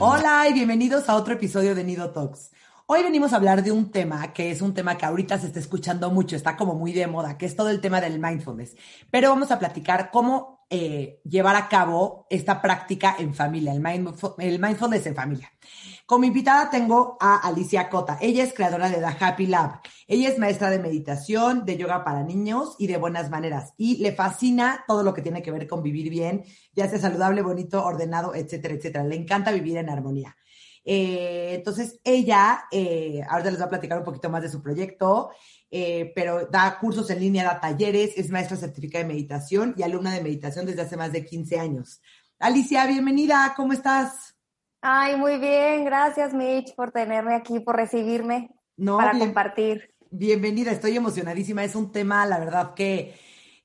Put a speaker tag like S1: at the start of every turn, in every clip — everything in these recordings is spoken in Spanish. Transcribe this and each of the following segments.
S1: Hola y bienvenidos a otro episodio de Nido Talks. Hoy venimos a hablar de un tema que es un tema que ahorita se está escuchando mucho, está como muy de moda, que es todo el tema del mindfulness. Pero vamos a platicar cómo eh, llevar a cabo esta práctica en familia, el, el mindfulness en familia. Como invitada tengo a Alicia Cota. Ella es creadora de The Happy Lab. Ella es maestra de meditación, de yoga para niños y de buenas maneras. Y le fascina todo lo que tiene que ver con vivir bien, ya sea saludable, bonito, ordenado, etcétera, etcétera. Le encanta vivir en armonía. Eh, entonces, ella, eh, ahora les voy a platicar un poquito más de su proyecto, eh, pero da cursos en línea, da talleres, es maestra certificada de meditación y alumna de meditación desde hace más de 15 años. Alicia, bienvenida, ¿cómo estás?
S2: Ay, muy bien, gracias Mitch por tenerme aquí, por recibirme para compartir.
S1: Bienvenida, estoy emocionadísima, es un tema, la verdad, que,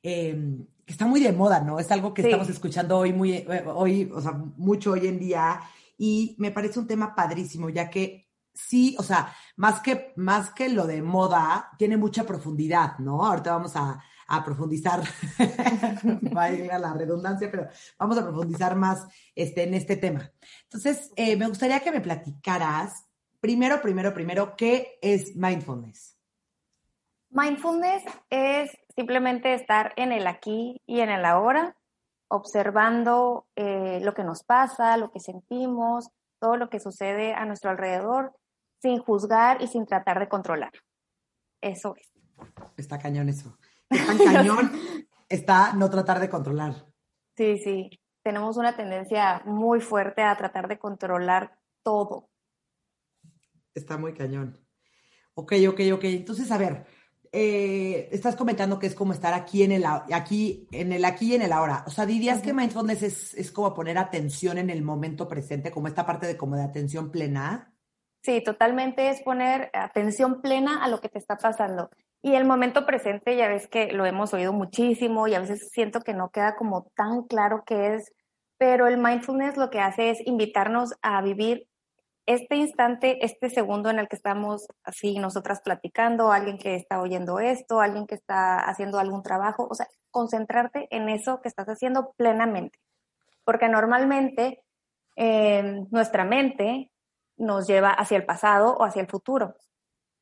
S1: em, que está muy de moda, ¿no? Es algo que estamos escuchando hoy, muy, eh, hoy, o sea, mucho hoy en día, y me parece un tema padrísimo, ya que sí, o sea, más que, más que lo de moda, tiene mucha profundidad, ¿no? Ahorita vamos a, a profundizar, va a la redundancia, pero vamos a profundizar más este, en este tema. Entonces, eh, me gustaría que me platicaras, primero, primero, primero, ¿qué es mindfulness?
S2: Mindfulness es simplemente estar en el aquí y en el ahora, observando eh, lo que nos pasa, lo que sentimos, todo lo que sucede a nuestro alrededor, sin juzgar y sin tratar de controlar. Eso es.
S1: Está cañón eso tan cañón está no tratar de controlar.
S2: Sí, sí. Tenemos una tendencia muy fuerte a tratar de controlar todo.
S1: Está muy cañón. Ok, ok, ok. Entonces, a ver, eh, estás comentando que es como estar aquí en el aquí, en el aquí y en el ahora. O sea, dirías que mindfulness es, es como poner atención en el momento presente, como esta parte de como de atención plena.
S2: Sí, totalmente es poner atención plena a lo que te está pasando. Y el momento presente, ya ves que lo hemos oído muchísimo y a veces siento que no queda como tan claro qué es, pero el mindfulness lo que hace es invitarnos a vivir este instante, este segundo en el que estamos así nosotras platicando, alguien que está oyendo esto, alguien que está haciendo algún trabajo, o sea, concentrarte en eso que estás haciendo plenamente. Porque normalmente eh, nuestra mente nos lleva hacia el pasado o hacia el futuro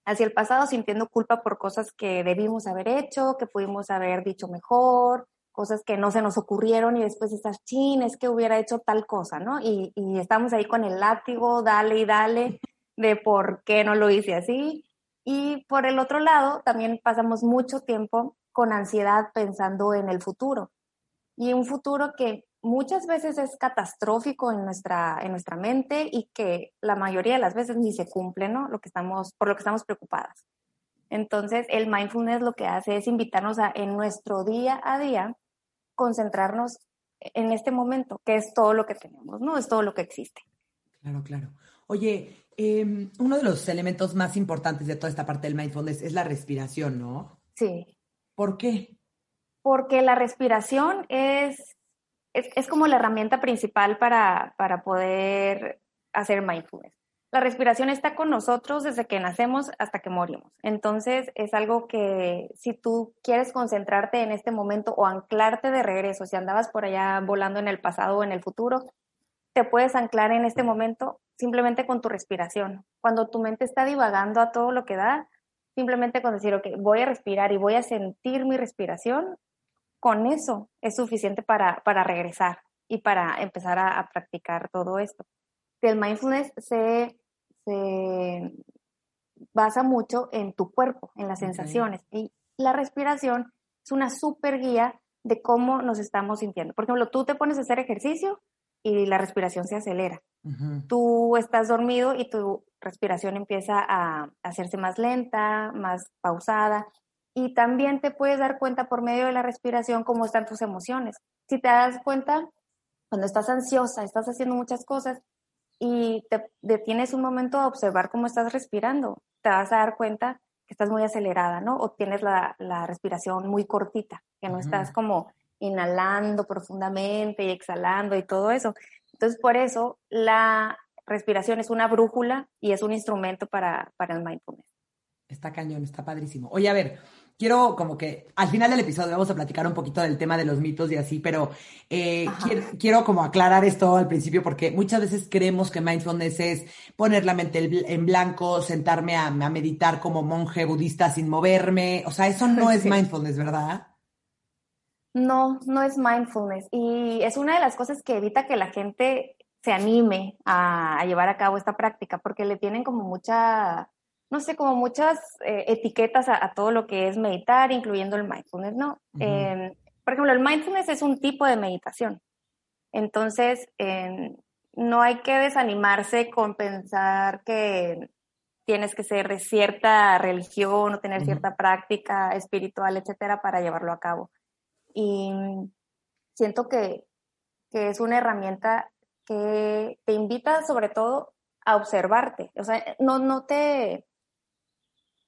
S2: hacia el pasado sintiendo culpa por cosas que debimos haber hecho, que pudimos haber dicho mejor, cosas que no se nos ocurrieron y después estás, chin, es que hubiera hecho tal cosa, ¿no? Y, y estamos ahí con el látigo, dale y dale, de por qué no lo hice así. Y por el otro lado, también pasamos mucho tiempo con ansiedad pensando en el futuro. Y un futuro que muchas veces es catastrófico en nuestra, en nuestra mente y que la mayoría de las veces ni se cumple, ¿no? Lo que estamos, por lo que estamos preocupadas. Entonces, el mindfulness lo que hace es invitarnos a, en nuestro día a día, concentrarnos en este momento, que es todo lo que tenemos, ¿no? Es todo lo que existe.
S1: Claro, claro. Oye, em, uno de los elementos más importantes de toda esta parte del mindfulness es la respiración, ¿no?
S2: Sí.
S1: ¿Por qué?
S2: Porque la respiración es es, como la herramienta principal para, para poder hacer mindfulness. La respiración está con nosotros desde que nacemos hasta que morimos. Entonces es algo que si tú quieres concentrarte en este momento o anclarte de regreso, si andabas por allá volando en el pasado o en el futuro, te puedes anclar en este momento simplemente con tu respiración. Cuando tu mente está divagando a todo lo que da, simplemente con decir, ok, voy a respirar y voy a sentir mi respiración, con eso es suficiente para, para regresar y para empezar a, practicar todo esto. El mindfulness se, se, basa mucho en tu cuerpo, en las sensaciones. Y la respiración es una super guía de cómo nos estamos sintiendo. Por ejemplo, tú te pones a hacer ejercicio y la respiración se acelera. Tú estás dormido y tu respiración empieza a hacerse más lenta, más pausada. Y también te puedes dar cuenta por medio de la respiración cómo están tus emociones. Si te das cuenta, cuando estás ansiosa, estás haciendo muchas cosas y te detienes un momento a observar cómo estás respirando, te vas a dar cuenta que estás muy acelerada, ¿no? O tienes la, respiración muy cortita, que no estás como inhalando profundamente y exhalando y todo eso. Entonces, por eso la respiración es una brújula y es un instrumento para, para el mindfulness.
S1: Está cañón, está padrísimo. Oye, a ver, quiero como que al final del episodio vamos a platicar un poquito del tema de los mitos y así, pero eh, quiero, como aclarar esto al principio porque muchas veces creemos que mindfulness es poner la mente en blanco, sentarme a, meditar como monje budista sin moverme, o sea, eso no es mindfulness, ¿verdad?
S2: No, no es mindfulness. Y es una de las cosas que evita que la gente se anime a llevar a cabo esta práctica porque le tienen como mucha no sé, como muchas eh, etiquetas a, todo lo que es meditar, incluyendo el mindfulness, ¿no? Em, por ejemplo, el mindfulness es un tipo de meditación. Entonces, em, no hay que desanimarse con pensar que tienes que ser de cierta religión o tener cierta práctica espiritual, etcétera, para llevarlo a cabo. Y siento que, que es una herramienta que te invita sobre todo a observarte. O sea, no, no te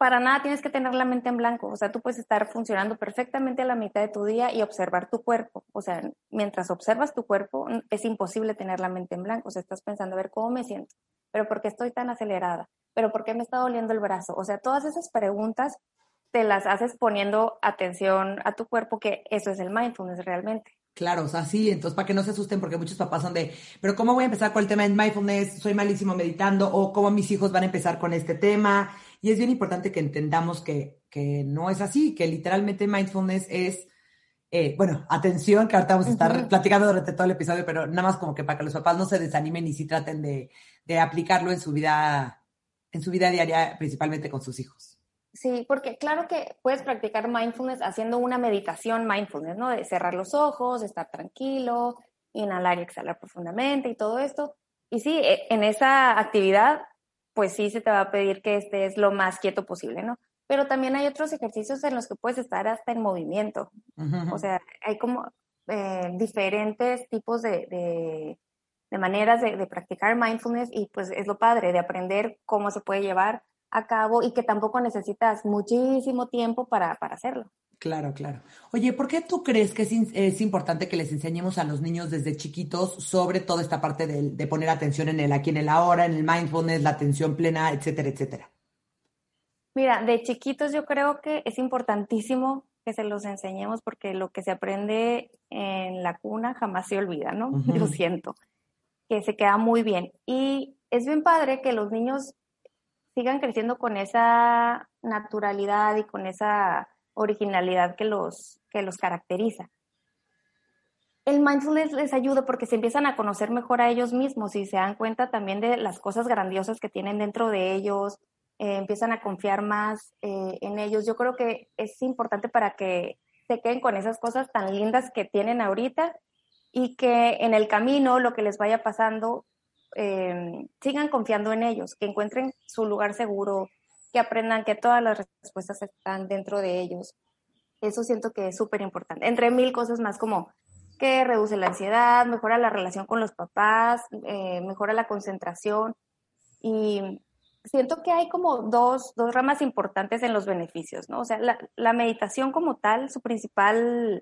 S2: para nada tienes que tener la mente en blanco. O sea, tú puedes estar funcionando perfectamente a la mitad de tu día y observar tu cuerpo. O sea, mientras observas tu cuerpo, es imposible tener la mente en blanco. O sea, estás pensando, a ver, ¿cómo me siento? ¿Pero por qué estoy tan acelerada? ¿Pero por qué me está doliendo el brazo? O sea, todas esas preguntas te las haces poniendo atención a tu cuerpo, que eso es el mindfulness realmente.
S1: Claro, o sea, sí, entonces para que no se asusten, porque muchos papás son de, pero ¿cómo voy a empezar con el tema de mindfulness? Soy malísimo meditando, o cómo mis hijos van a empezar con este tema. Y es bien importante que entendamos que, no es así, que literalmente mindfulness es, eh, bueno, atención, que ahorita vamos a estar platicando durante todo el episodio, pero nada más como que para que los papás no se desanimen y sí traten de, aplicarlo en su vida, en su vida diaria, principalmente con sus hijos.
S2: Sí, porque claro que puedes practicar mindfulness haciendo una meditación mindfulness, ¿no? De cerrar los ojos, estar tranquilo, inhalar y exhalar profundamente y todo esto. Y sí, e, en esa actividad pues sí se te va a pedir que estés lo más quieto posible, ¿no? Pero también hay otros ejercicios en los que puedes estar hasta en movimiento. O sea, hay como eh, diferentes tipos de, maneras de, practicar mindfulness y pues es lo padre de aprender cómo se puede llevar a cabo y que tampoco necesitas muchísimo tiempo para, para hacerlo.
S1: Claro, claro. Oye, ¿por qué tú crees que es, importante que les enseñemos a los niños desde chiquitos sobre toda esta parte de, poner atención en el aquí, en el ahora, en el mindfulness, la atención plena, etcétera, etcétera?
S2: Mira, de chiquitos yo creo que es importantísimo que se los enseñemos porque lo que se aprende en la cuna jamás se olvida, ¿no? Lo siento, que se queda muy bien. Y es bien padre que los niños sigan creciendo con esa naturalidad y con esa originalidad que los, que los caracteriza. El mindfulness les ayuda porque se empiezan a conocer mejor a ellos mismos y se dan cuenta también de las cosas grandiosas que tienen dentro de ellos, eh, empiezan a confiar más eh, en ellos. Yo creo que es importante para que se queden con esas cosas tan lindas que tienen ahorita y que en el camino, lo que les vaya pasando, eh, sigan confiando en ellos, que encuentren su lugar seguro, que aprendan que todas las respuestas están dentro de ellos. Eso siento que es súper importante. Entre mil cosas más como que reduce la ansiedad, mejora la relación con los papás, eh, mejora la concentración. Y siento que hay como dos, dos, ramas importantes en los beneficios, ¿no? O sea, la, la meditación como tal, su principal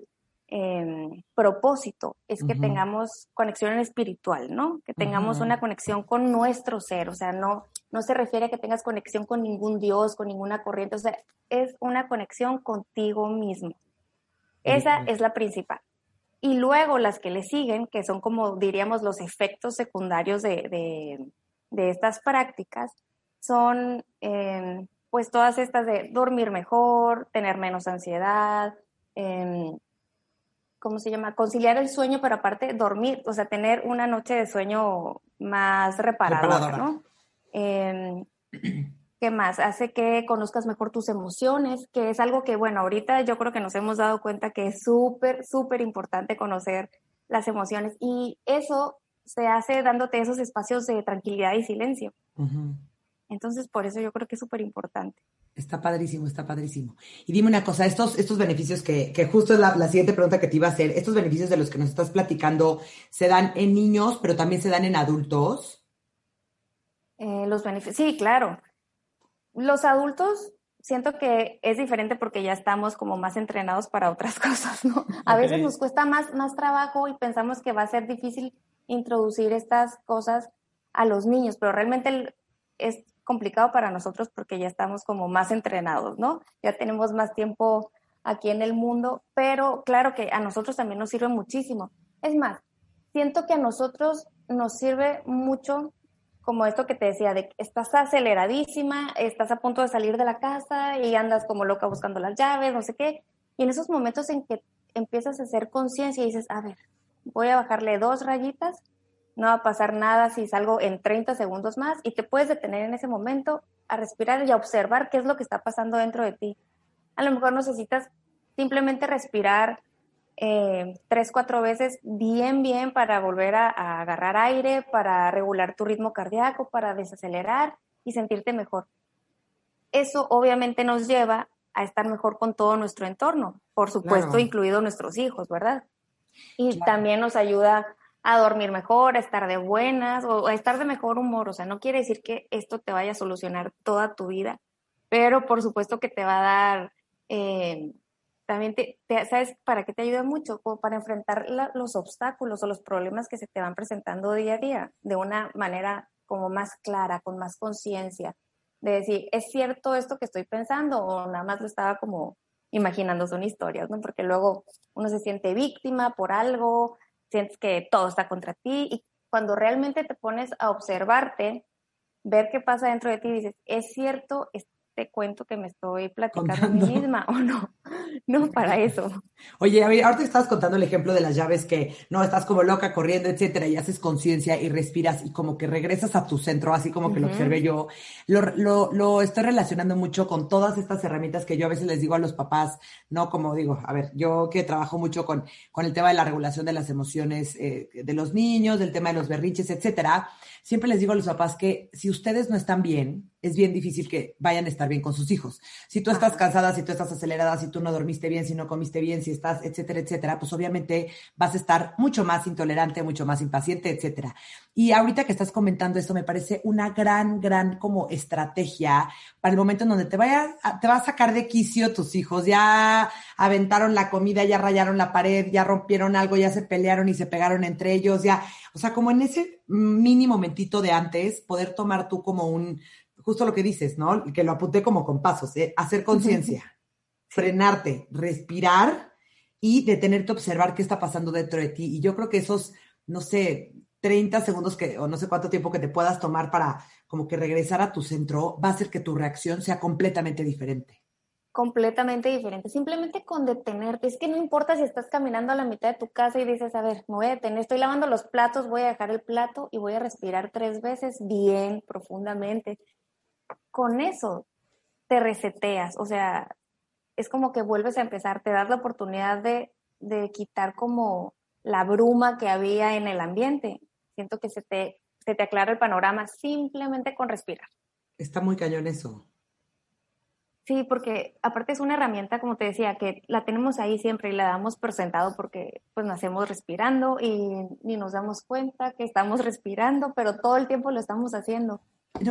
S2: Em, propósito es que tengamos conexión espiritual, ¿no? Que tengamos una conexión con nuestro ser, o sea, no, no se refiere a que tengas conexión con ningún Dios, con ninguna corriente, o sea, es una conexión contigo mismo. Esa es la principal. Y luego las que le siguen, que son como diríamos los efectos secundarios de, estas prácticas, son em, pues todas estas de dormir mejor, tener menos ansiedad, eh, ¿cómo se llama? Conciliar el sueño, pero aparte dormir, o sea, tener una noche de sueño más reparadora, ¿no? Em, ¿Qué más? Hace que conozcas mejor tus emociones, que es algo que, bueno, ahorita yo creo que nos hemos dado cuenta que es súper, súper importante conocer las emociones. Y eso se hace dándote esos espacios de tranquilidad y silencio. Entonces, por eso yo creo que es súper importante.
S1: Está padrísimo, está padrísimo. Y dime una cosa, estos, estos beneficios que, que justo es la, la, siguiente pregunta que te iba a hacer, estos beneficios de los que nos estás platicando, ¿se dan en niños, pero también se dan en adultos?
S2: Eh, los beneficios, sí, claro. Los adultos siento que es diferente porque ya estamos como más entrenados para otras cosas, ¿no? A veces nos cuesta más, más trabajo y pensamos que va a ser difícil introducir estas cosas a los niños, pero realmente es complicado para nosotros porque ya estamos como más entrenados, ¿no? Ya tenemos más tiempo aquí en el mundo, pero claro que a nosotros también nos sirve muchísimo. Es más, siento que a nosotros nos sirve mucho como esto que te decía, de que estás aceleradísima, estás a punto de salir de la casa y andas como loca buscando las llaves, no sé qué. Y en esos momentos en que empiezas a hacer conciencia y dices, a ver, voy a bajarle dos rayitas, no va a pasar nada si salgo en 30 segundos más y te puedes detener en ese momento a respirar y a observar qué es lo que está pasando dentro de ti. A lo mejor necesitas simplemente respirar eh, tres, cuatro veces bien, bien para volver a, agarrar aire, para regular tu ritmo cardíaco, para desacelerar y sentirte mejor. Eso obviamente nos lleva a estar mejor con todo nuestro entorno, por supuesto, incluido nuestros hijos, ¿verdad? Y también nos ayuda a dormir mejor, a estar de buenas o a estar de mejor humor. O sea, no quiere decir que esto te vaya a solucionar toda tu vida, pero por supuesto que te va a dar eh, también te, ¿sabes para qué te ayuda mucho? Para enfrentar los obstáculos o los problemas que se te van presentando día a día de una manera como más clara, con más conciencia, de decir, ¿es cierto esto que estoy pensando o nada más lo estaba como imaginando, son historias, ¿no? Porque luego uno se siente víctima por algo, sientes que todo está contra ti y cuando realmente te pones a observarte, ver qué pasa dentro de ti, dices, ¿es cierto cuento que me estoy platicando a mí misma o no. No, para eso.
S1: Oye, ahorita estabas contando el ejemplo de las llaves que no estás como loca corriendo, etcétera, y haces conciencia y respiras y como que regresas a tu centro, así como que lo observé yo. Lo, lo, lo, estoy relacionando mucho con todas estas herramientas que yo a veces les digo a los papás, ¿no? Como digo, a ver, yo que trabajo mucho con, con el tema de la regulación de las emociones eh, de los niños, del tema de los berrinches, etcétera siempre les digo a los papás que si ustedes no están bien, es bien difícil que vayan a estar bien con sus hijos. Si tú estás cansada, si tú estás acelerada, si tú no dormiste bien, si no comiste bien, si estás, etcétera, etcétera, pues obviamente vas a estar mucho más intolerante, mucho más impaciente, etcétera. Y ahorita que estás comentando esto, me parece una gran, gran como estrategia para el momento en donde te vaya, te va a sacar de quicio tus hijos, ya aventaron la comida, ya rayaron la pared, ya rompieron algo, ya se pelearon y se pegaron entre ellos, ya, o sea, como en ese mini momentito de antes, poder tomar tú como un, justo lo que dices, ¿no? Que lo apunté como con pasos, ¿eh? hacer conciencia, frenarte, respirar y detenerte a observar qué está pasando dentro de ti. Y yo creo que esos, no sé, 30 segundos que, o no sé cuánto tiempo que te puedas tomar para como que regresar a tu centro, va a hacer que tu reacción sea completamente diferente
S2: completamente diferente. Simplemente con detenerte. Es que no importa si estás caminando a la mitad de tu casa y dices, a ver, me voy estoy lavando los platos, voy a dejar el plato y voy a respirar tres veces bien profundamente. Con eso te reseteas, o sea, es como que vuelves a empezar, te das la oportunidad de, de quitar como la bruma que había en el ambiente. Siento que se te, se te aclara el panorama simplemente con respirar.
S1: Está muy cañón eso.
S2: Sí, porque aparte es una herramienta, como te decía, que la tenemos ahí siempre y la damos por sentado porque pues nacemos respirando y ni nos damos cuenta que estamos respirando, pero todo el tiempo lo estamos haciendo.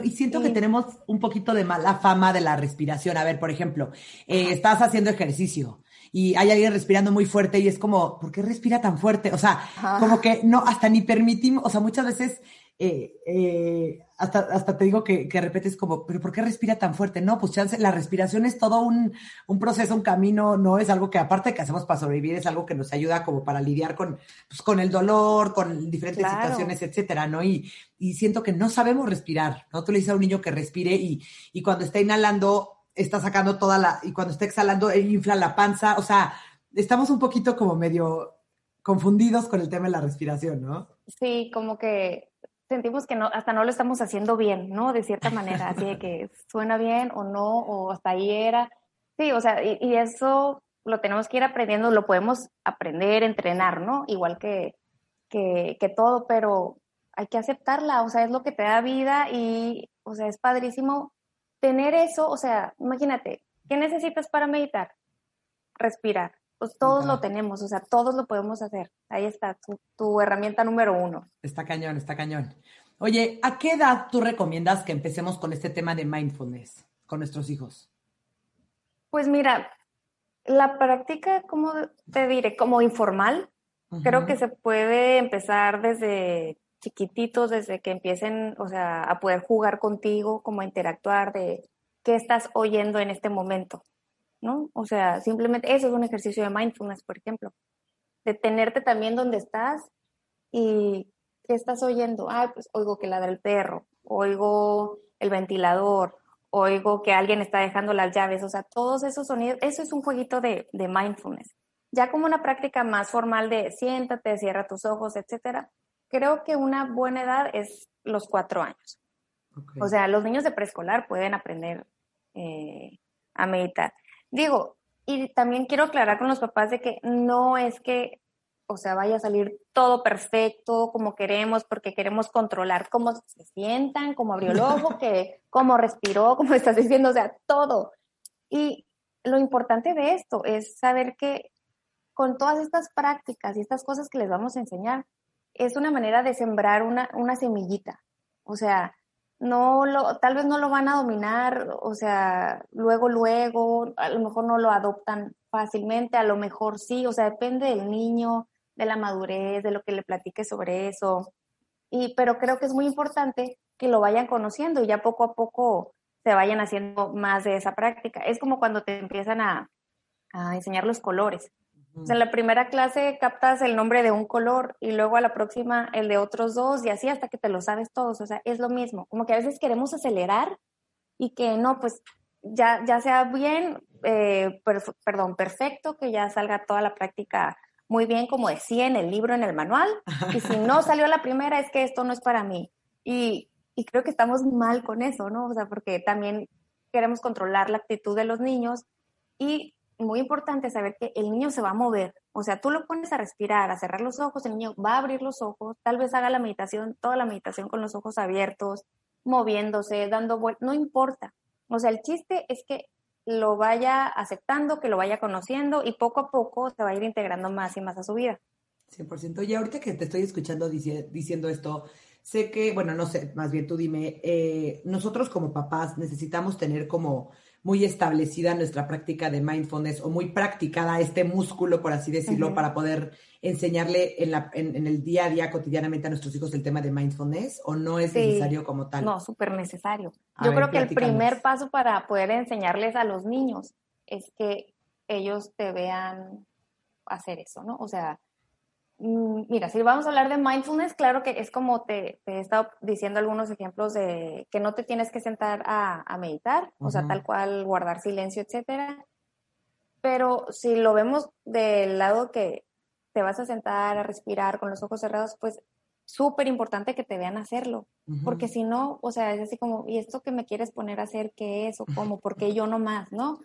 S1: y siento que tenemos un poquito de mala fama de la respiración. A ver, por ejemplo, eh, estás haciendo ejercicio y hay alguien respirando muy fuerte y es como, ¿por qué respira tan fuerte? O sea, como que no, hasta ni permitimos, o sea, muchas veces eh, eh, hasta, hasta te digo que, que repetes como, pero ¿por qué respira tan fuerte? No, pues chance, la respiración es todo un, un, proceso, un camino, no es algo que aparte de que hacemos para sobrevivir, es algo que nos ayuda como para lidiar con, pues, con el dolor, con diferentes situaciones, etcétera, ¿no? Y, y siento que no sabemos respirar, ¿no? Tú le dices a un niño que respire y, y cuando está inhalando, está sacando toda la, y cuando está exhalando, infla la panza, o sea, estamos un poquito como medio confundidos con el tema de la respiración, ¿no?
S2: Sí, como que sentimos que no, hasta no lo estamos haciendo bien, ¿no? De cierta manera, así de que suena bien o no, o hasta ahí era. Sí, o sea, y, eso lo tenemos que ir aprendiendo, lo podemos aprender, entrenar, ¿no? Igual que, que, que todo, pero hay que aceptarla, o sea, es lo que te da vida y, o sea, es padrísimo tener eso, o sea, imagínate, ¿qué necesitas para meditar? Respirar. Pues todos lo tenemos, o sea, todos lo podemos hacer. Ahí está, tu, herramienta número uno.
S1: Está cañón, está cañón. Oye, ¿a qué edad tú recomiendas que empecemos con este tema de mindfulness con nuestros hijos?
S2: Pues mira, la práctica, ¿cómo te diré? Como informal, creo que se puede empezar desde chiquititos, desde que empiecen, o sea, a poder jugar contigo, como a interactuar de qué estás oyendo en este momento. ¿No? O sea, simplemente eso es un ejercicio de mindfulness, por ejemplo. Detenerte también donde estás y ¿qué estás oyendo? Ah, pues oigo que ladra el perro, oigo el ventilador, oigo que alguien está dejando las llaves, o sea, todos esos sonidos, eso es un jueguito de, de mindfulness. Ya como una práctica más formal de siéntate, cierra tus ojos, etcétera, creo que una buena edad es los cuatro años. O sea, los niños de preescolar pueden aprender eh, a meditar. Digo, y también quiero aclarar con los papás de que no es que, o sea, vaya a salir todo perfecto como queremos, porque queremos controlar cómo se sientan, cómo abrió el ojo, que, cómo respiró, como estás diciendo, o sea, todo. Y lo importante de esto es saber que con todas estas prácticas y estas cosas que les vamos a enseñar, es una manera de sembrar una, una semillita. O sea, no lo, tal vez no lo van a dominar, o sea, luego, luego, a lo mejor no lo adoptan fácilmente, a lo mejor sí, o sea, depende del niño, de la madurez, de lo que le platique sobre eso. Y, pero creo que es muy importante que lo vayan conociendo y ya poco a poco se vayan haciendo más de esa práctica. Es como cuando te empiezan a, a enseñar los colores en la primera clase captas el nombre de un color y luego a la próxima el de otros dos y así hasta que te lo sabes todos. O sea, es lo mismo. Como que a veces queremos acelerar y que no, pues ya, ya sea bien, eh, perdón, perfecto, que ya salga toda la práctica muy bien, como decía en el libro, en el manual. Y si no salió la primera, es que esto no es para mí. Y, y creo que estamos mal con eso, ¿no? O sea, porque también queremos controlar la actitud de los niños y muy importante saber que el niño se va a mover. O sea, tú lo pones a respirar, a cerrar los ojos, el niño va a abrir los ojos, tal vez haga la meditación, toda la meditación con los ojos abiertos, moviéndose, dando vueltas, no importa. O sea, el chiste es que lo vaya aceptando, que lo vaya conociendo y poco a poco se va a ir integrando más y más a su vida.
S1: 100%. Y ahorita que te estoy escuchando diciendo esto, sé que, bueno, no sé, más bien tú dime, eh, nosotros como papás necesitamos tener como muy establecida nuestra práctica de mindfulness o muy practicada este músculo, por así decirlo, para poder enseñarle en, la, en, el día a día cotidianamente a nuestros hijos el tema de mindfulness o no es necesario como tal?
S2: No, súper necesario. Yo creo que el primer paso para poder enseñarles a los niños es que ellos te vean hacer eso, ¿no? O sea, mira, si vamos a hablar de mindfulness, claro que es como te, he estado diciendo algunos ejemplos de que no te tienes que sentar a, meditar, o sea, tal cual guardar silencio, etcétera. Pero si lo vemos del lado que te vas a sentar a respirar con los ojos cerrados, pues súper importante que te vean hacerlo, porque si no, o sea, es así como, ¿y esto que me quieres poner a hacer qué es o cómo? ¿Por qué yo no más, no?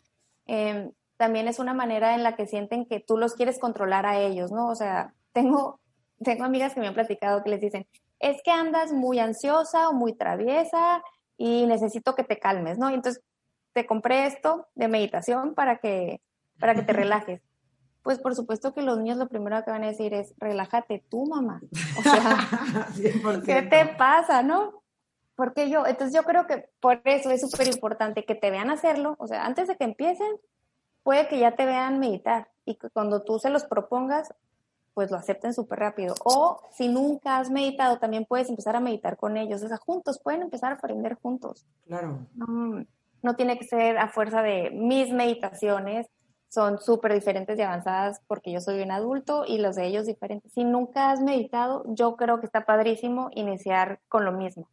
S2: Em, también es una manera en la que sienten que tú los quieres controlar a ellos, ¿no? O sea, tengo, tengo amigas que me han platicado que les dicen, es que andas muy ansiosa o muy traviesa y necesito que te calmes, ¿no? entonces te compré esto de meditación para que, para que te relajes. Pues por supuesto que los niños lo primero que van a decir es, relájate tú, mamá. O sea, ¿qué te pasa, no? Porque yo, entonces yo creo que por eso es súper importante que te vean hacerlo, o sea, antes de que empiecen, puede que ya te vean meditar y que cuando tú se los propongas, pues lo acepten súper rápido. O si nunca has meditado, también puedes empezar a meditar con ellos. O sea, juntos, pueden empezar a aprender juntos.
S1: Claro.
S2: No, tiene que ser a fuerza de mis meditaciones, son súper diferentes y avanzadas porque yo soy un adulto y los de ellos diferentes. Si nunca has meditado, yo creo que está padrísimo iniciar con lo mismo.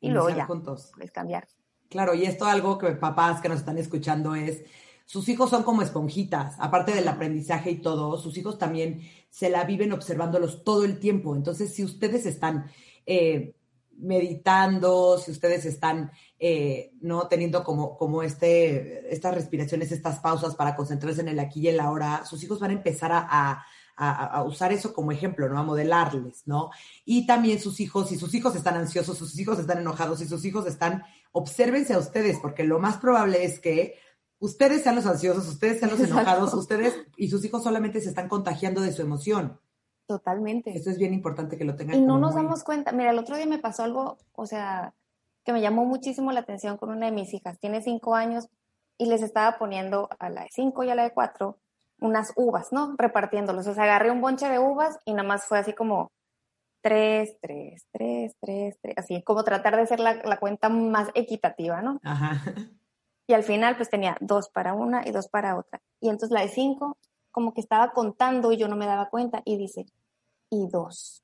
S2: Y luego ya, juntos. puedes cambiar.
S1: Claro, y esto algo que papás que nos están escuchando es sus hijos son como esponjitas, aparte del aprendizaje y todo, sus hijos también se la viven observándolos todo el tiempo. Entonces, si ustedes están, eh, meditando, si ustedes están eh, no teniendo como, como este, estas respiraciones, estas pausas para concentrarse en el aquí y el ahora, sus hijos van a empezar a, a, usar eso como ejemplo, ¿no? A modelarles, ¿no? Y también sus hijos, si sus hijos están ansiosos, sus hijos están enojados, si sus hijos están, obsérvense a ustedes, porque lo más probable es que ustedes sean los ansiosos, ustedes sean los enojados, ustedes y sus hijos solamente se están contagiando de su emoción.
S2: Totalmente.
S1: Eso es bien importante que lo tengan.
S2: Y no nos damos cuenta. Mira, el otro día me pasó algo, o sea, que me llamó muchísimo la atención con una de mis hijas. Tiene cinco años y les estaba poniendo a la de cinco y a la de cuatro unas uvas, ¿no? Repartiéndolos. O sea, agarré un bonche de uvas y nada más fue así como tres, tres, tres, tres, tres, así como tratar de hacer la, cuenta más equitativa, ¿no? Ajá. Y al final pues tenía dos para una y dos para otra. Y entonces la de cinco como que estaba contando y yo no me daba cuenta y dice, y dos.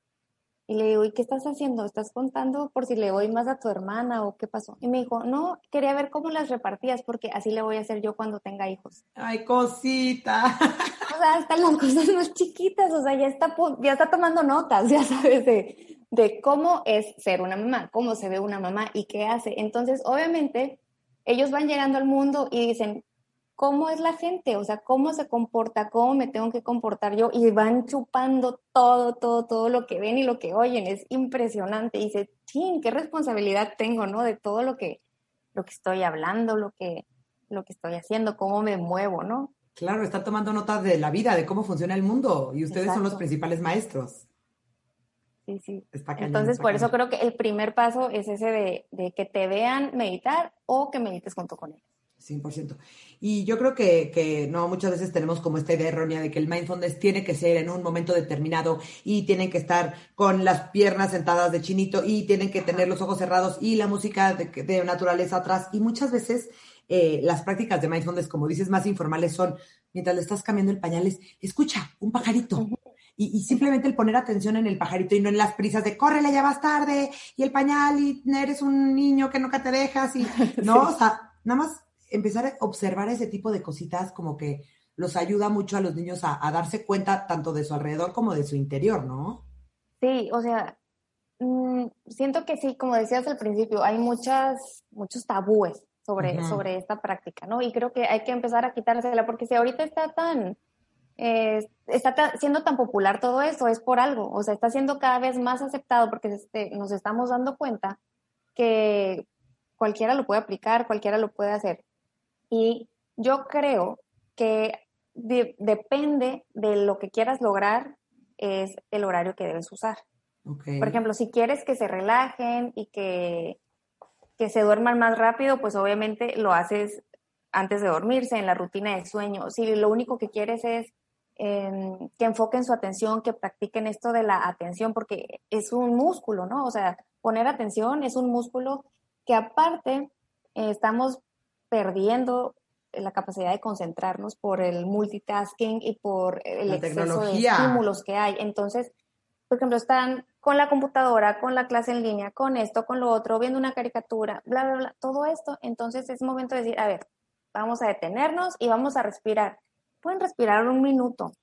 S2: Y le digo, ¿y qué estás haciendo? ¿Estás contando por si le doy más a tu hermana o qué pasó? Y me dijo, no, quería ver cómo las repartías porque así le voy a hacer yo cuando tenga hijos.
S1: Ay, cosita.
S2: O sea, están las cosas más chiquitas, o sea, ya está, ya está tomando notas, ya sabes, de, de cómo es ser una mamá, cómo se ve una mamá y qué hace. Entonces, obviamente, ellos van llegando al mundo y dicen, cómo es la gente, o sea, cómo se comporta, cómo me tengo que comportar yo, y van chupando todo, todo, todo lo que ven y lo que oyen, es impresionante. Y dice, sí, qué responsabilidad tengo, ¿no? De todo lo que, lo que estoy hablando, lo que, lo que estoy haciendo, cómo me muevo, ¿no?
S1: Claro, está tomando notas de la vida, de cómo funciona el mundo, y ustedes son los principales maestros.
S2: Sí, sí. Entonces, por eso creo que el primer paso es ese de, de que te vean meditar o que medites junto con ellos.
S1: 100%. Y yo creo que, que, no, muchas veces tenemos como esta idea errónea de que el mindfulness tiene que ser en un momento determinado y tienen que estar con las piernas sentadas de chinito y tienen que tener los ojos cerrados y la música de, de naturaleza atrás. Y muchas veces eh, las prácticas de mindfulness, como dices, más informales son, mientras le estás cambiando el pañal, es, escucha, un pajarito. Y, y, simplemente el poner atención en el pajarito y no en las prisas de córrele, ya vas tarde, y el pañal, y eres un niño que nunca te dejas, y no, o sea, nada más empezar a observar ese tipo de cositas como que los ayuda mucho a los niños a, darse cuenta tanto de su alrededor como de su interior, ¿no?
S2: Sí, o sea, mm, siento que sí, como decías al principio, hay muchas, muchos tabúes sobre, sobre esta práctica, ¿no? Y creo que hay que empezar a quitársela, porque si ahorita está tan, eh, está siendo tan popular todo eso, es por algo, o sea, está siendo cada vez más aceptado porque este, nos estamos dando cuenta que cualquiera lo puede aplicar, cualquiera lo puede hacer. Y yo creo que depende de lo que quieras lograr, es el horario que debes usar. Por ejemplo, si quieres que se relajen y que, que se duerman más rápido, pues obviamente lo haces antes de dormirse, en la rutina de sueño. Si lo único que quieres es em, que enfoquen su atención, que practiquen esto de la atención, porque es un músculo, ¿no? O sea, poner atención es un músculo que aparte eh, estamos perdiendo la capacidad de concentrarnos por el multitasking y por el exceso de estímulos que hay. Entonces, por ejemplo, están con la computadora, con la clase en línea, con esto, con lo otro, viendo una caricatura, bla, bla, bla, todo esto. Entonces es momento de decir, a ver, vamos a detenernos y vamos a respirar. Pueden respirar un minuto.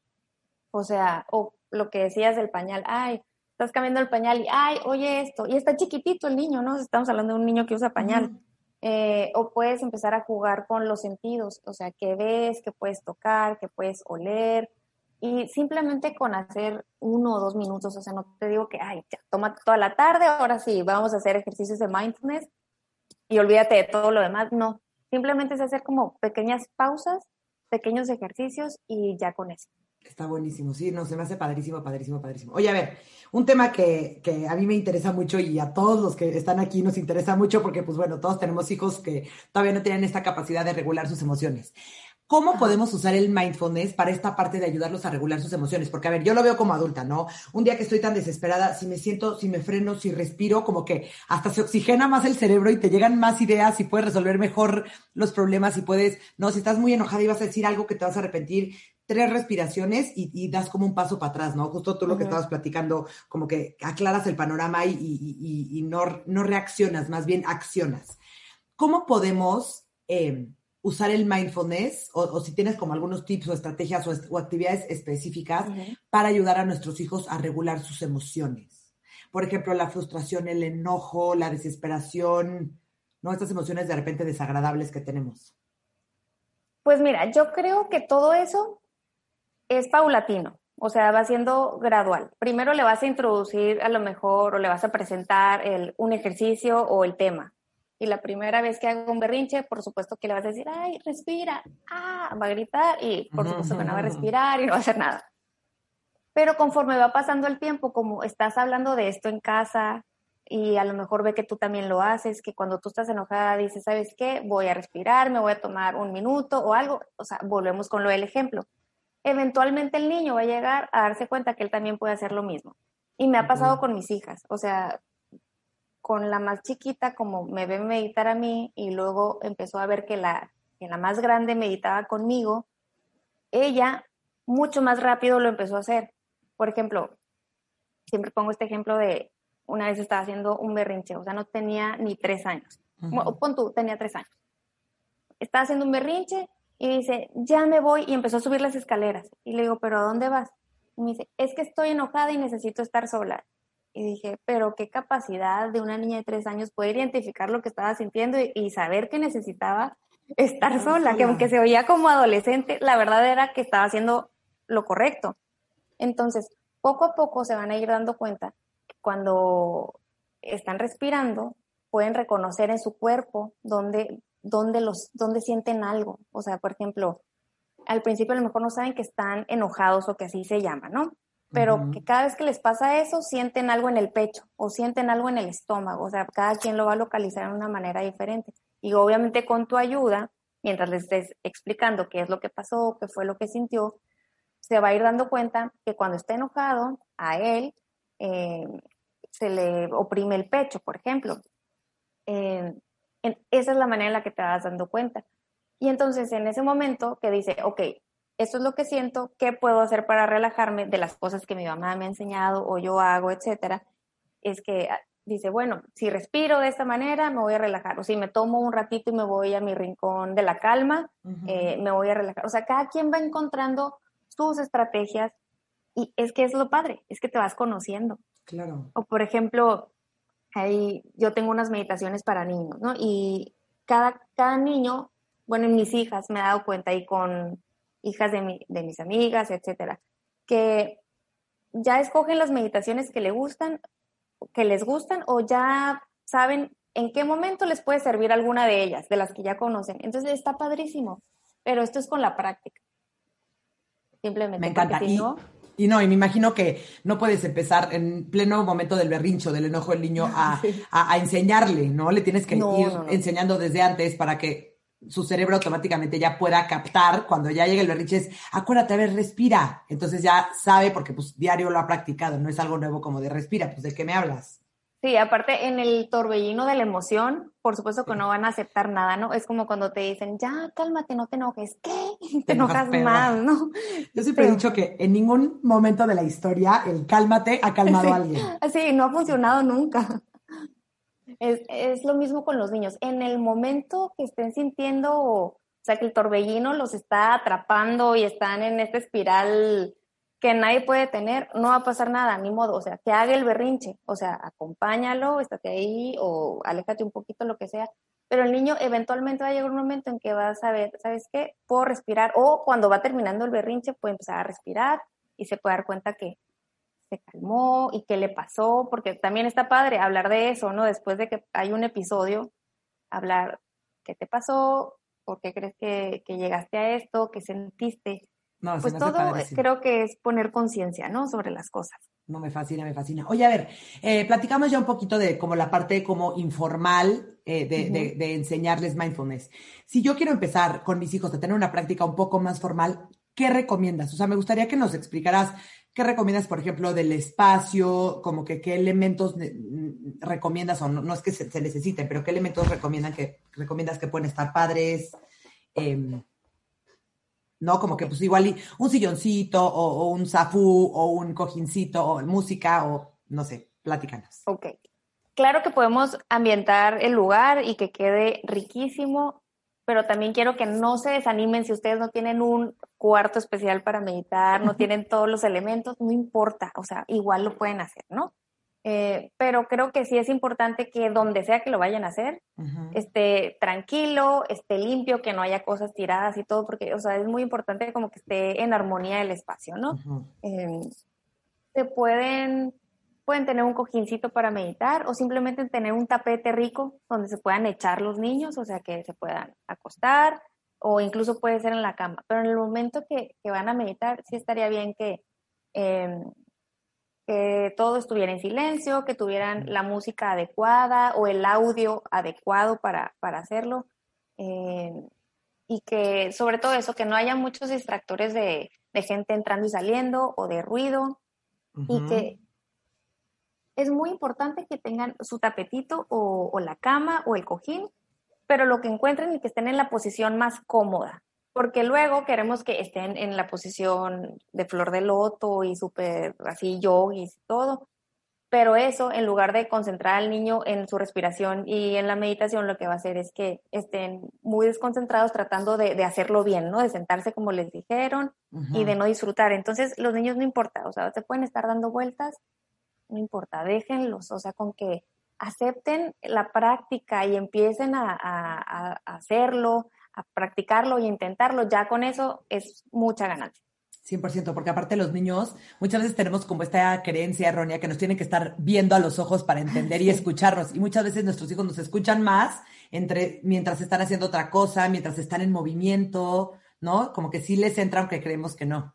S2: O sea, o lo que decías del pañal, ay, estás cambiando el pañal y, ay, oye esto, y está chiquitito el niño, ¿no? Estamos hablando de un niño que usa pañal. Eh, o puedes empezar a jugar con los sentidos, o sea, que ves, que puedes tocar, que puedes oler, y simplemente con hacer uno o dos minutos, o sea, no te digo que, ay, ya, toma toda la tarde, ahora sí, vamos a hacer ejercicios de mindfulness y olvídate de todo lo demás, no, simplemente es hacer como pequeñas pausas, pequeños ejercicios y ya con eso.
S1: Está buenísimo, sí, no, se me hace padrísimo, padrísimo, padrísimo. Oye, a ver, un tema que, que, a mí me interesa mucho y a todos los que están aquí nos interesa mucho porque, pues bueno, todos tenemos hijos que todavía no tienen esta capacidad de regular sus emociones. ¿Cómo podemos usar el mindfulness para esta parte de ayudarlos a regular sus emociones? Porque, a ver, yo lo veo como adulta, ¿no? Un día que estoy tan desesperada, si me siento, si me freno, si respiro, como que hasta se oxigena más el cerebro y te llegan más ideas y puedes resolver mejor los problemas y puedes, no, si estás muy enojada y vas a decir algo que te vas a arrepentir, tres respiraciones y, das como un paso para atrás, ¿no? Justo tú lo que estabas platicando, como que aclaras el panorama y, no, no, reaccionas, más bien accionas. ¿Cómo podemos em, usar el mindfulness o, si tienes como algunos tips o estrategias o, actividades específicas para ayudar a nuestros hijos a regular sus emociones? por ejemplo, la frustración, el enojo, la desesperación, ¿no? Estas emociones de repente desagradables que tenemos.
S2: Pues mira, yo creo que todo eso es paulatino, o sea, va siendo gradual. Primero le vas a introducir a lo mejor o le vas a presentar el, un ejercicio o el tema. Y la primera vez que haga un berrinche, por supuesto que le vas a decir, ay, respira, ah, va a gritar y por supuesto que no va a respirar y no va a hacer nada. Pero conforme va pasando el tiempo, como estás hablando de esto en casa y a lo mejor ve que tú también lo haces, que cuando tú estás enojada dices, ¿sabes qué? Voy a respirar, me voy a tomar un minuto o algo, o sea, volvemos con lo del ejemplo eventualmente el niño va a llegar a darse cuenta que él también puede hacer lo mismo. Y me ha pasado con mis hijas, o sea, con la más chiquita, como me ve meditar a mí y luego empezó a ver que la, que la más grande meditaba conmigo, ella mucho más rápido lo empezó a hacer. Por ejemplo, siempre pongo este ejemplo de una vez estaba haciendo un berrinche, o sea, no tenía ni tres años. o Pon tú, tenía tres años. Estaba haciendo un berrinche y dice, ya me voy y empezó a subir las escaleras. Y le digo, pero ¿a dónde vas? Y me dice, es que estoy enojada y necesito estar sola. Y dije, pero qué capacidad de una niña de tres años poder identificar lo que estaba sintiendo y, saber que necesitaba estar sola, que aunque se oía como adolescente, la verdad era que estaba haciendo lo correcto. Entonces, poco a poco se van a ir dando cuenta que cuando están respirando, pueden reconocer en su cuerpo dónde, dónde, los, dónde sienten algo. O sea, por ejemplo, al principio a lo mejor no saben que están enojados o que así se llama, ¿no? Pero que cada vez que les pasa eso, sienten algo en el pecho o sienten algo en el estómago. O sea, cada quien lo va a localizar de una manera diferente. Y obviamente con tu ayuda, mientras les estés explicando qué es lo que pasó, qué fue lo que sintió, se va a ir dando cuenta que cuando está enojado, a él eh, se le oprime el pecho, por ejemplo. Eh, esa es la manera en la que te vas dando cuenta. Y entonces en ese momento que dice, ok, esto es lo que siento, ¿qué puedo hacer para relajarme de las cosas que mi mamá me ha enseñado o yo hago, etcétera? Es que ah, dice, bueno, si respiro de esta manera, me voy a relajar. O si me tomo un ratito y me voy a mi rincón de la calma, eh, me voy a relajar. O sea, cada quien va encontrando sus estrategias y es que es lo padre, es que te vas conociendo.
S1: Claro.
S2: O por ejemplo, ahí yo tengo unas meditaciones para niños, ¿no? Y cada, cada niño, bueno, en mis hijas me he dado cuenta y con hijas de, de mis amigas, etcétera, que ya escogen las meditaciones que les gustan, que les gustan o ya saben en qué momento les puede servir alguna de ellas, de las que ya conocen. Entonces está padrísimo, pero esto es con la práctica. Simplemente.
S1: Me encanta. Y no, y me imagino que no puedes empezar en pleno momento del berrincho, del enojo del niño a, enseñarle, ¿no? Le tienes que ir enseñando desde antes para que su cerebro automáticamente ya pueda captar cuando ya llega el berrinche es, acuérdate, a ver, respira. Entonces ya sabe porque pues diario lo ha practicado, no es algo nuevo como de respira, pues de qué me hablas.
S2: Sí, aparte en el torbellino de la emoción, por supuesto que no van a aceptar nada, ¿no? Es como cuando te dicen, ya, cálmate, no te enojes. ¿Qué? Te, enojas, más, ¿no?
S1: Yo siempre he dicho que en ningún momento de la historia el cálmate ha calmado a alguien.
S2: Sí, no ha funcionado nunca. Es, es, lo mismo con los niños. En el momento que estén sintiendo, o sea, que el torbellino los está atrapando y están en esta espiral que nadie puede tener, no va a pasar nada, ni modo, o sea, que haga el berrinche, o sea, acompáñalo, estate ahí o aléjate un poquito, lo que sea, pero el niño eventualmente va a llegar un momento en que va a saber, ¿sabes qué? Puedo respirar, o cuando va terminando el berrinche puede empezar a respirar y se puede dar cuenta que se calmó y qué le pasó, porque también está padre hablar de eso, ¿no? Después de que hay un episodio, hablar qué te pasó, por qué crees que, que llegaste a esto, qué sentiste, pues todo creo que es poner conciencia, ¿no? Sobre las cosas.
S1: No, me fascina, me fascina. Oye, a ver, eh, platicamos ya un poquito de como la parte como informal eh, de, enseñarles mindfulness. Si yo quiero empezar con mis hijos a tener una práctica un poco más formal, ¿qué recomiendas? O sea, me gustaría que nos explicaras qué recomiendas, por ejemplo, del espacio, como que qué elementos recomiendas, o no, es que se, necesiten, pero qué elementos recomiendan que, recomiendas que pueden estar padres. Eh, ¿no? Como que pues igual un silloncito o, un zafú o un cojincito o música o no sé, platícanos.
S2: Ok. Claro que podemos ambientar el lugar y que quede riquísimo, pero también quiero que no se desanimen si ustedes no tienen un cuarto especial para meditar, no tienen todos los elementos, no importa, o sea, igual lo pueden hacer, ¿no? Eh, pero creo que sí es importante que donde sea que lo vayan a hacer, esté tranquilo, esté limpio, que no haya cosas tiradas y todo, porque, o sea, es muy importante como que esté en armonía el espacio, ¿no? Em, se pueden, pueden tener un cojincito para meditar o simplemente tener un tapete rico donde se puedan echar los niños, o sea, que se puedan acostar o incluso puede ser en la cama. Pero en el momento que, que van a meditar, sí estaría bien que... Eh, que todo estuviera en silencio, que tuvieran la música adecuada o el audio adecuado para, hacerlo. Eh, y que sobre todo eso, que no haya muchos distractores de, gente entrando y saliendo o de ruido. Y que es muy importante que tengan su tapetito o, o la cama o el cojín, pero lo que encuentren y que estén en la posición más cómoda porque luego queremos que estén en la posición de flor de loto y súper así yogis y todo. Pero eso, en lugar de concentrar al niño en su respiración y en la meditación, lo que va a hacer es que estén muy desconcentrados tratando de, hacerlo bien, ¿no? De sentarse como les dijeron y de no disfrutar. Entonces, los niños no importa, o sea, se pueden estar dando vueltas, no importa, déjenlos, o sea, con que acepten la práctica y empiecen a, a hacerlo, a practicarlo y intentarlo, ya con eso es mucha ganancia.
S1: 100%, porque aparte los niños muchas veces tenemos como esta creencia errónea que nos tienen que estar viendo a los ojos para entender y escucharnos. Y muchas veces nuestros hijos nos escuchan más entre, mientras están haciendo otra cosa, mientras están en movimiento, ¿no? Como que sí les entra aunque creemos que no.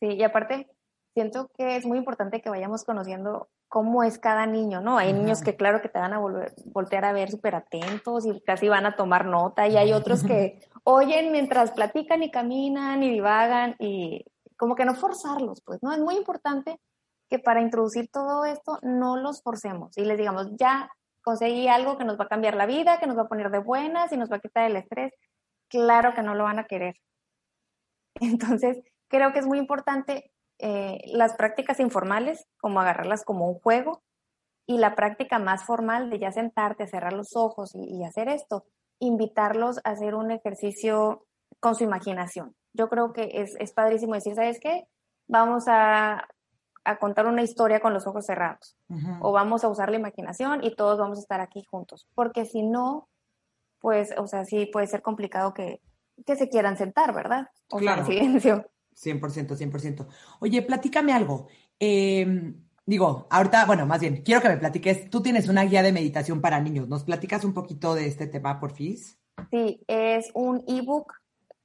S2: Sí, y aparte siento que es muy importante que vayamos conociendo cómo es cada niño, ¿no? Hay niños que claro que te van a volver, voltear a ver súper atentos y casi van a tomar nota y hay otros que oyen mientras platican y caminan y divagan y como que no forzarlos, pues, ¿no? Es muy importante que para introducir todo esto no los forcemos y les digamos, ya conseguí algo que nos va a cambiar la vida, que nos va a poner de buenas y nos va a quitar el estrés. Claro que no lo van a querer. Entonces, creo que es muy importante eh, las prácticas informales, como agarrarlas como un juego, y la práctica más formal de ya sentarte, cerrar los ojos y, hacer esto, invitarlos a hacer un ejercicio con su imaginación. Yo creo que es, es padrísimo decir, ¿sabes qué? Vamos a, a, contar una historia con los ojos cerrados, o vamos a usar la imaginación y todos vamos a estar aquí juntos, porque si no, pues, o sea, sí puede ser complicado que, que se quieran sentar, ¿verdad? O
S1: claro.
S2: en silencio.
S1: 100%, 100%. Oye, platícame algo. Em, digo, ahorita, bueno, más bien, quiero que me platiques. Tú tienes una guía de meditación para niños. ¿Nos platicas un poquito de este tema, por fin?
S2: Sí, es un ebook.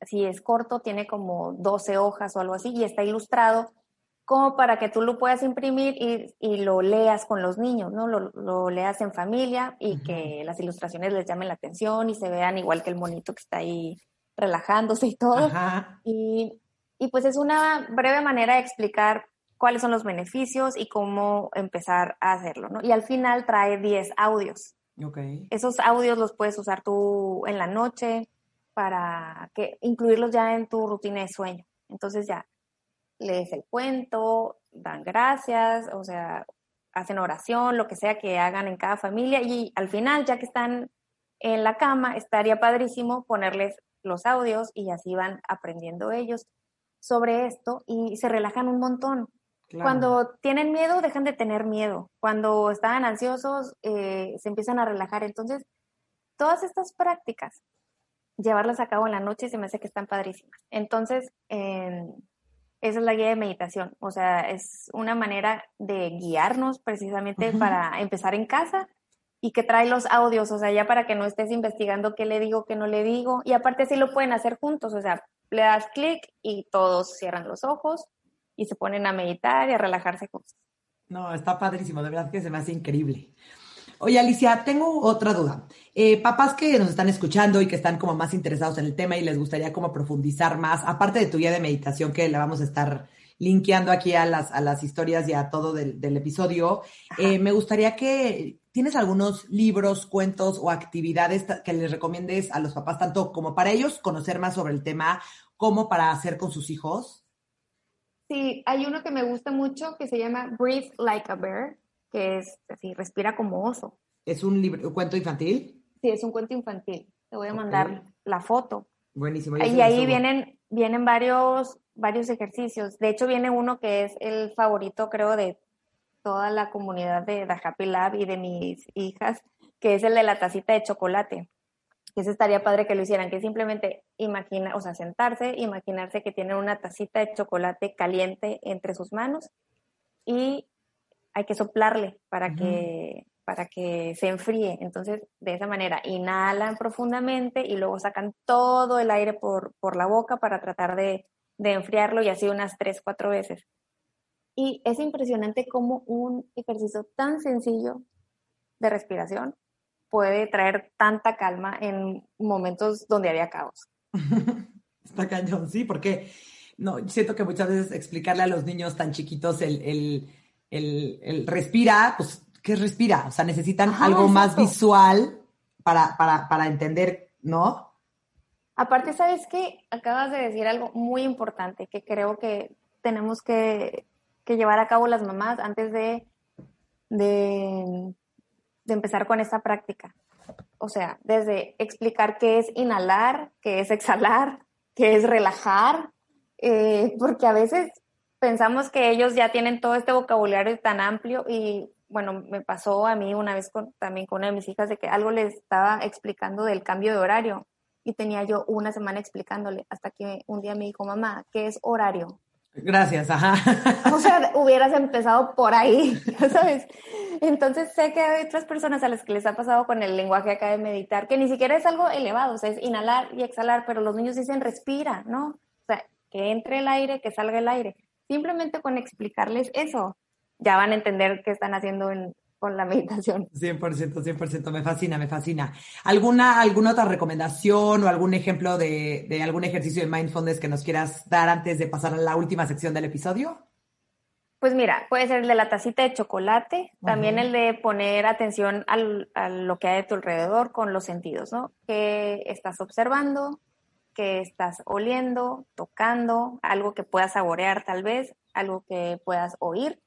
S2: Si es corto, tiene como 12 hojas o algo así y está ilustrado como para que tú lo puedas imprimir y, lo leas con los niños, ¿no? Lo, leas en familia y que las ilustraciones les llamen la atención y se vean igual que el monito que está ahí relajándose y todo. Y y pues es una breve manera de explicar cuáles son los beneficios y cómo empezar a hacerlo, ¿no? Y al final trae 10 audios.
S1: Okay.
S2: Esos audios los puedes usar tú en la noche para que incluirlos ya en tu rutina de sueño. Entonces ya lees el cuento, dan gracias, o sea, hacen oración, lo que sea que hagan en cada familia y al final, ya que están en la cama, estaría padrísimo ponerles los audios y así van aprendiendo ellos sobre esto y se relajan un montón. Cuando tienen miedo, dejan de tener miedo. Cuando están ansiosos, eh, se empiezan a relajar. Entonces, todas estas prácticas, llevarlas a cabo en la noche se me hace que están padrísimas. Entonces, esa es la guía de meditación. O sea, es una manera de guiarnos precisamente para empezar en casa y que trae los audios, o sea, ya para que no estés investigando qué le digo, qué no le digo. Y aparte sí lo pueden hacer juntos, o sea, le das clic y todos cierran los ojos y se ponen a meditar y a relajarse juntos.
S1: No, está padrísimo, de verdad que se me hace increíble. Oye, Alicia, tengo otra duda. Eh, papás que nos están escuchando y que están como más interesados en el tema y les gustaría como profundizar más, aparte de tu guía de meditación que le vamos a estar linkeando aquí a las, a las historias y a todo del, episodio, eh, me gustaría que tienes algunos libros, cuentos o actividades que les recomiendes a los papás, tanto como para ellos conocer más sobre el tema, como para hacer con sus hijos.
S2: Sí, hay uno que me gusta mucho que se llama Breathe Like a Bear, que es así, respira como oso.
S1: ¿Es un, libro, un cuento infantil?
S2: Sí, es un cuento infantil. Te voy a mandar la foto.
S1: Buenísimo.
S2: Y ahí vienen, vienen varios varios ejercicios. De hecho, viene uno que es el favorito, creo, de toda la comunidad de The Happy Lab y de mis hijas, que es el de la tacita de chocolate. Ese estaría padre que lo hicieran, que simplemente imagina, o sea, sentarse, imaginarse que tienen una tacita de chocolate caliente entre sus manos y hay que soplarle para que para que se enfríe. Entonces, de esa manera, inhalan profundamente y luego sacan todo el aire por, por la boca para tratar de, de enfriarlo y así unas tres, cuatro veces. Y es impresionante cómo un ejercicio tan sencillo de respiración puede traer tanta calma en momentos donde había caos.
S1: Está cañón, sí, porque no, siento que muchas veces explicarle a los niños tan chiquitos el, el, el, el respira, pues ¿qué respira? O sea, necesitan algo más visual para, para, para entender, ¿no?
S2: Aparte, ¿sabes qué? Acabas de decir algo muy importante que creo que tenemos que, llevar a cabo las mamás antes de, de, de, empezar con esta práctica. O sea, desde explicar qué es inhalar, qué es exhalar, qué es relajar, eh, porque a veces pensamos que ellos ya tienen todo este vocabulario tan amplio y bueno, me pasó a mí una vez con, también con una de mis hijas de que algo le estaba explicando del cambio de horario y tenía yo una semana explicándole hasta que un día me dijo, mamá, ¿qué es horario?
S1: Gracias, ajá.
S2: O sea, hubieras empezado por ahí, ¿sabes? Entonces sé que hay otras personas a las que les ha pasado con el lenguaje acá de meditar, que ni siquiera es algo elevado, o sea, es inhalar y exhalar, pero los niños dicen respira, ¿no? O sea, que entre el aire, que salga el aire. Simplemente con explicarles eso, ya van a entender qué están haciendo con la meditación.
S1: 100%, 100%, me fascina, me fascina. ¿Alguna, alguna otra recomendación o algún ejemplo de, de algún ejercicio de mindfulness que nos quieras dar antes de pasar a la última sección del episodio?
S2: Pues mira, puede ser el de la tacita de chocolate, también el de poner atención al, a lo que hay a tu alrededor con los sentidos, ¿no? Que estás observando, que estás oliendo, tocando, algo que puedas saborear tal vez, algo que puedas oír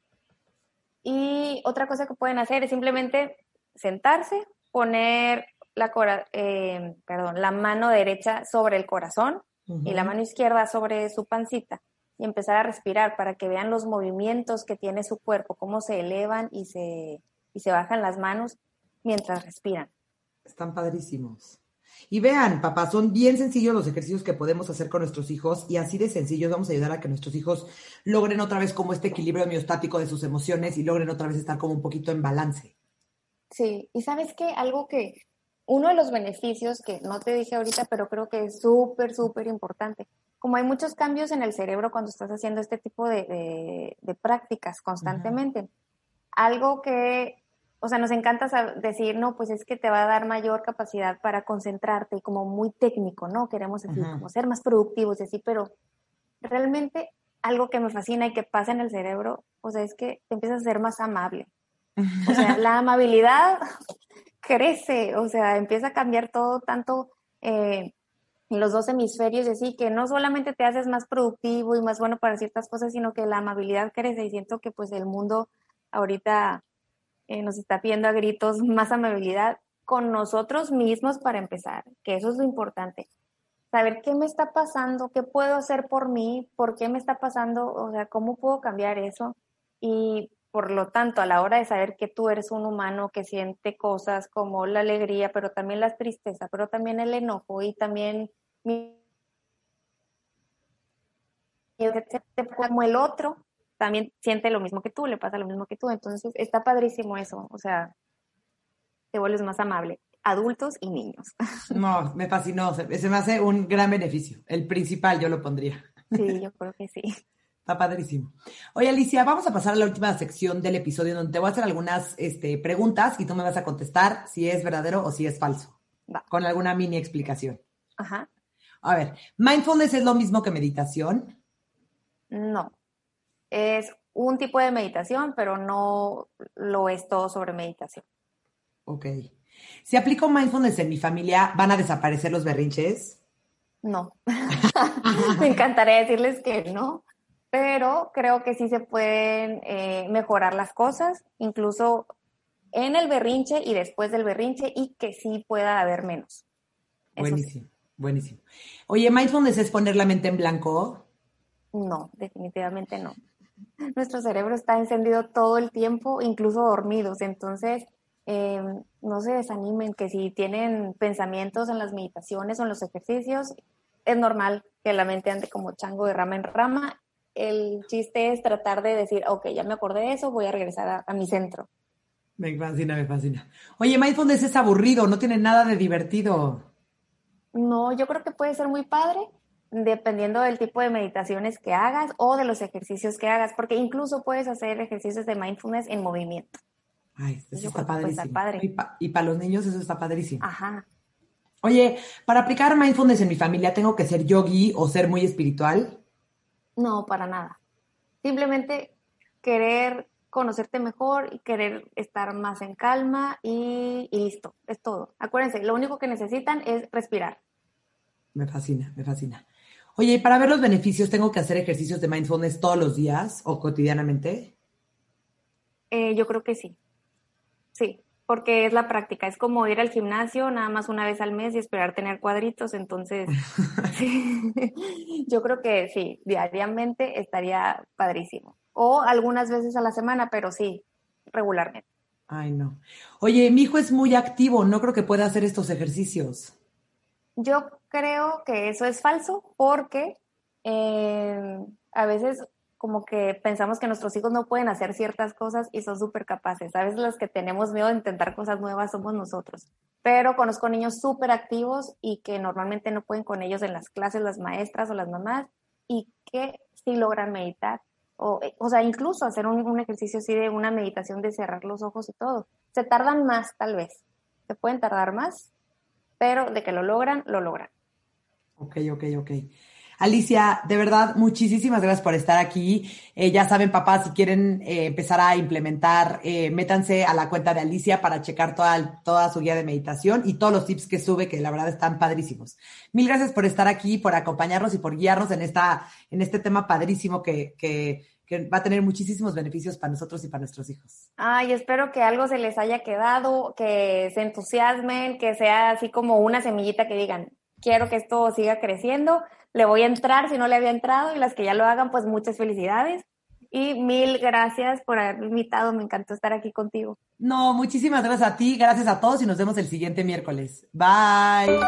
S2: y otra cosa que pueden hacer es simplemente sentarse, poner la, eh, perdón, la mano derecha sobre el corazón y la mano izquierda sobre su pancita y empezar a respirar para que vean los movimientos que tiene su cuerpo, cómo se elevan y se, y se bajan las manos mientras respiran.
S1: Están padrísimos. Y vean, papá, son bien sencillos los ejercicios que podemos hacer con nuestros hijos y así de sencillos vamos a ayudar a que nuestros hijos logren otra vez como este equilibrio miostático de sus emociones y logren otra vez estar como un poquito en balance.
S2: Sí, y sabes qué, algo que, uno de los beneficios que no te dije ahorita, pero creo que es súper, súper importante. Como hay muchos cambios en el cerebro cuando estás haciendo este tipo de, de, prácticas constantemente, algo que o sea, nos encanta decir, no, pues es que te va a dar mayor capacidad para concentrarte, como muy técnico, ¿no? Queremos como ser más productivos, decir, pero realmente algo que me fascina y que pasa en el cerebro, o sea, es que te empiezas a ser más amable. O sea, la amabilidad crece, o sea, empieza a cambiar todo tanto eh, en los dos hemisferios, así que no solamente te haces más productivo y más bueno para ciertas cosas, sino que la amabilidad crece y siento que pues el mundo ahorita eh, nos está pidiendo a gritos más amabilidad con nosotros mismos para empezar, que eso es lo importante. Saber qué me está pasando, qué puedo hacer por mí, por qué me está pasando, o sea, cómo puedo cambiar eso. Y por lo tanto, a la hora de saber que tú eres un humano que siente cosas como la alegría, pero también la tristeza, pero también el enojo y también como el otro, también siente lo mismo que tú, le pasa lo mismo que tú. Entonces, está padrísimo eso. O sea, te vuelves más amable, adultos y niños.
S1: No, me fascinó. Se, me hace un gran beneficio. El principal yo lo pondría.
S2: Sí, yo creo que sí.
S1: Está padrísimo. Oye, Alicia, vamos a pasar a la última sección del episodio donde te voy a hacer algunas este, preguntas y tú me vas a contestar si es verdadero o si es falso. Va. Con alguna mini explicación.
S2: Ajá.
S1: A ver, ¿mindfulness es lo mismo que meditación?
S2: No es un tipo de meditación, pero no lo es todo sobre meditación.
S1: Ok. Si aplico mindfulness en mi familia, ¿van a desaparecer los berrinches?
S2: No. Me encantaría decirles que no, pero creo que sí se pueden eh, mejorar las cosas, incluso en el berrinche y después del berrinche, y que sí pueda haber menos.
S1: buenísimo, buenísimo. Oye, ¿mindfulness es poner la mente en blanco?
S2: No, definitivamente no. Nuestro cerebro está encendido todo el tiempo, incluso dormidos. Entonces, eh, no se desanimen, que si tienen pensamientos en las meditaciones o en los ejercicios, es normal que la mente ande como chango de rama en rama. El chiste es tratar de decir, ok, ya me acordé de eso, voy a regresar a, mi centro.
S1: Me fascina, me fascina. Oye, mindfulness es aburrido, no tiene nada de divertido.
S2: No, yo creo que puede ser muy padre dependiendo del tipo de meditaciones que hagas o de los ejercicios que hagas, porque incluso puedes hacer ejercicios de mindfulness en movimiento.
S1: Ay, eso está padrísimo. Y, para los niños eso está padrísimo.
S2: Ajá.
S1: Oye, para aplicar mindfulness en mi familia, ¿tengo que ser yogi o ser muy espiritual?
S2: No, para nada. Simplemente querer conocerte mejor y querer estar más en calma y, y listo, es todo. Acuérdense, lo único que necesitan es respirar.
S1: Me fascina, me fascina. Oye, y para ver los beneficios, ¿tengo que hacer ejercicios de mindfulness todos los días o cotidianamente?
S2: Eh, yo creo que sí. Sí, porque es la práctica. Es como ir al gimnasio nada más una vez al mes y esperar tener cuadritos. Entonces, yo creo que sí, diariamente estaría padrísimo. O algunas veces a la semana, pero sí, regularmente.
S1: Ay, no. Oye, mi hijo es muy activo, no creo que pueda hacer estos ejercicios.
S2: Yo creo que eso es falso porque eh, a veces como que pensamos que nuestros hijos no pueden hacer ciertas cosas y son súper capaces. A veces los que tenemos miedo de intentar cosas nuevas somos nosotros. Pero conozco niños súper activos y que normalmente no pueden con ellos en las clases las maestras o las mamás y que sí logran meditar. O, o sea, incluso hacer un, un ejercicio así de una meditación de cerrar los ojos y todo. Se tardan más, tal vez. Se pueden tardar más, pero de que lo logran, lo logran.
S1: Ok, ok, ok. Alicia, de verdad, muchísimas gracias por estar aquí. Eh, ya saben, papás, si quieren eh, empezar a implementar, eh, métanse a la cuenta de Alicia para checar toda, toda su guía de meditación y todos los tips que sube, que la verdad están padrísimos. Mil gracias por estar aquí, por acompañarnos y por guiarnos en, esta, en este tema padrísimo que, que que va a tener muchísimos beneficios para nosotros y para nuestros hijos.
S2: Ay, espero que algo se les haya quedado, que se entusiasmen, que sea así como una semillita que digan, quiero que esto siga creciendo, le voy a entrar si no le había entrado y las que ya lo hagan, pues muchas felicidades. Y mil gracias por haberme invitado, me encantó estar aquí contigo.
S1: No, muchísimas gracias a ti, gracias a todos y nos vemos el siguiente miércoles. Bye.